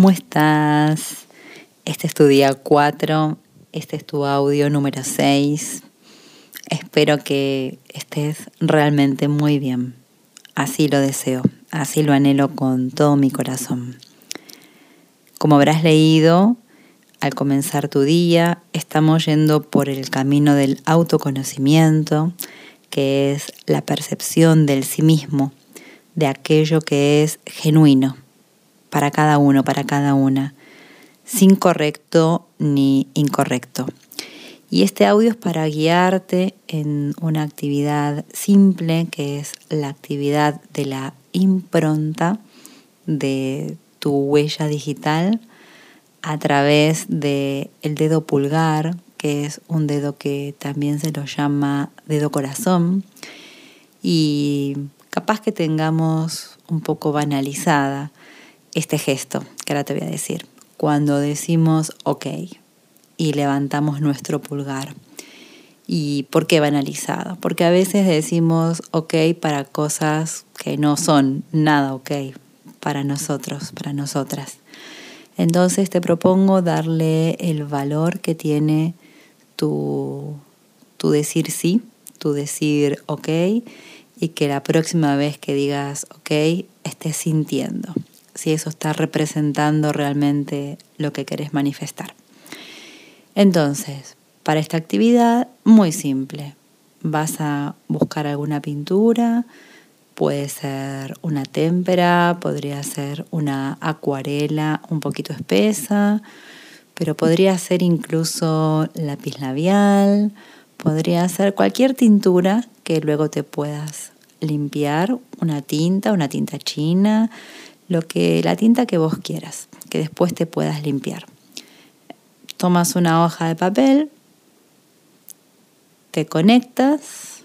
¿Cómo estás? Este es tu día 4, este es tu audio número 6. Espero que estés realmente muy bien. Así lo deseo, así lo anhelo con todo mi corazón. Como habrás leído, al comenzar tu día estamos yendo por el camino del autoconocimiento, que es la percepción del sí mismo, de aquello que es genuino para cada uno, para cada una, sin correcto ni incorrecto. Y este audio es para guiarte en una actividad simple que es la actividad de la impronta de tu huella digital a través del el dedo pulgar, que es un dedo que también se lo llama dedo corazón. Y capaz que tengamos un poco banalizada este gesto que ahora te voy a decir. Cuando decimos ok y levantamos nuestro pulgar. ¿Y por qué banalizado? Porque a veces decimos ok para cosas que no son nada ok para nosotros, para nosotras. Entonces te propongo darle el valor que tiene tu, tu decir sí, tu decir ok y que la próxima vez que digas ok estés sintiendo si eso está representando realmente lo que querés manifestar. Entonces, para esta actividad, muy simple. Vas a buscar alguna pintura, puede ser una témpera, podría ser una acuarela un poquito espesa, pero podría ser incluso lápiz labial, podría ser cualquier tintura que luego te puedas limpiar, una tinta, una tinta china, lo que la tinta que vos quieras, que después te puedas limpiar. Tomas una hoja de papel, te conectas,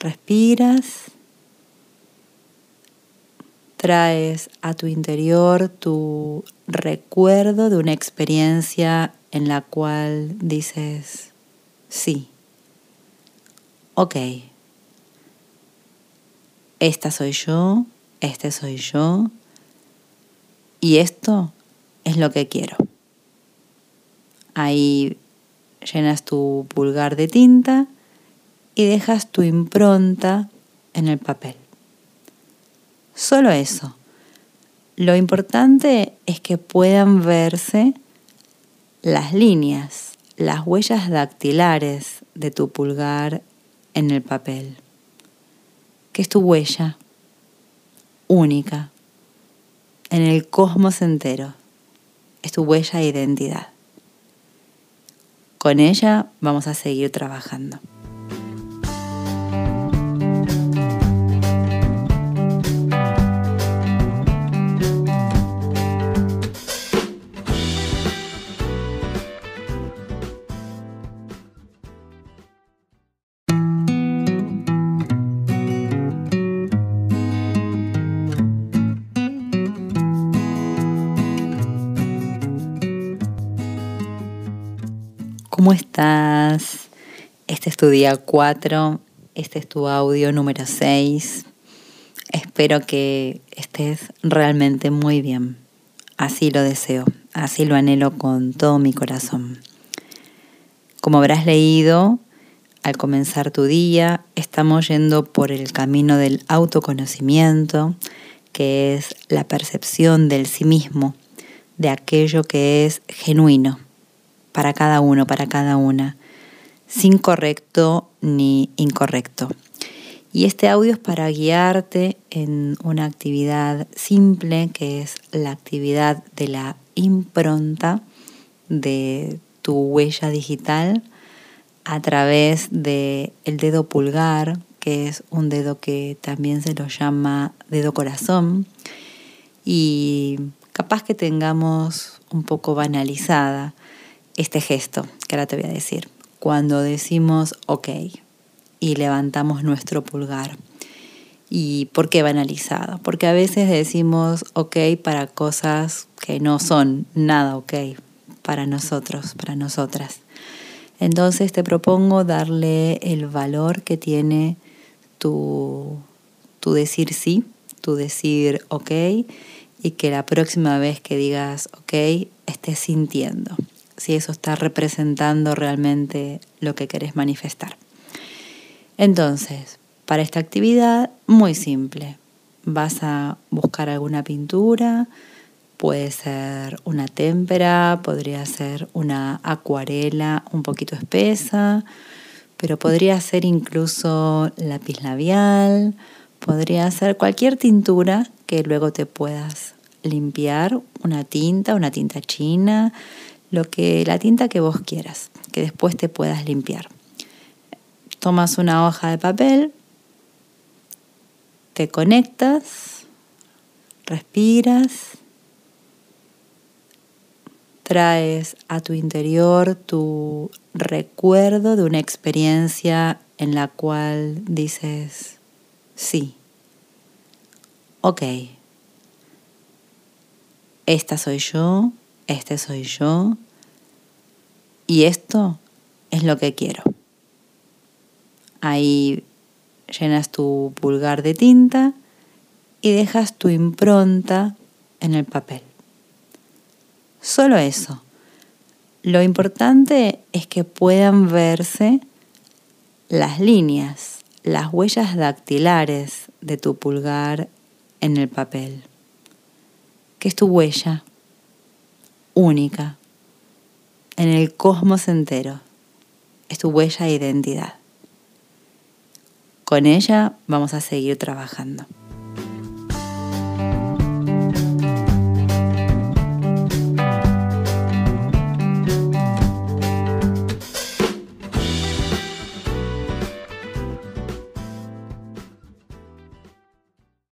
respiras, traes a tu interior tu recuerdo de una experiencia en la cual dices, sí, ok, esta soy yo, este soy yo y esto es lo que quiero. Ahí llenas tu pulgar de tinta y dejas tu impronta en el papel. Solo eso. Lo importante es que puedan verse las líneas, las huellas dactilares de tu pulgar en el papel. ¿Qué es tu huella? Única en el cosmos entero. Es tu huella de identidad. Con ella vamos a seguir trabajando. ¿Cómo estás? Este es tu día 4, este es tu audio número 6. Espero que estés realmente muy bien. Así lo deseo, así lo anhelo con todo mi corazón. Como habrás leído, al comenzar tu día estamos yendo por el camino del autoconocimiento, que es la percepción del sí mismo, de aquello que es genuino para cada uno, para cada una, sin correcto ni incorrecto. Y este audio es para guiarte en una actividad simple que es la actividad de la impronta de tu huella digital a través del el dedo pulgar, que es un dedo que también se lo llama dedo corazón. Y capaz que tengamos un poco banalizada este gesto que ahora te voy a decir. Cuando decimos ok y levantamos nuestro pulgar. ¿Y por qué banalizado? Porque a veces decimos ok para cosas que no son nada ok para nosotros, para nosotras. Entonces te propongo darle el valor que tiene tu, tu decir sí, tu decir ok y que la próxima vez que digas, ok, estés sintiendo, si eso está representando realmente lo que querés manifestar. Entonces, para esta actividad, muy simple, vas a buscar alguna pintura, puede ser una témpera, podría ser una acuarela un poquito espesa, pero podría ser incluso lápiz labial, podría ser cualquier tintura que luego te puedas limpiar, una tinta, una tinta china, lo que la tinta que vos quieras, que después te puedas limpiar. Tomas una hoja de papel, te conectas, respiras, traes a tu interior tu recuerdo de una experiencia en la cual dices, sí, ok, esta soy yo, este soy yo, y esto es lo que quiero. Ahí llenas tu pulgar de tinta y dejas tu impronta en el papel. Solo eso. Lo importante es que puedan verse las líneas, las huellas dactilares de tu pulgar en el papel. Que es tu huella única en el cosmos entero. Es tu huella de identidad. Con ella vamos a seguir trabajando.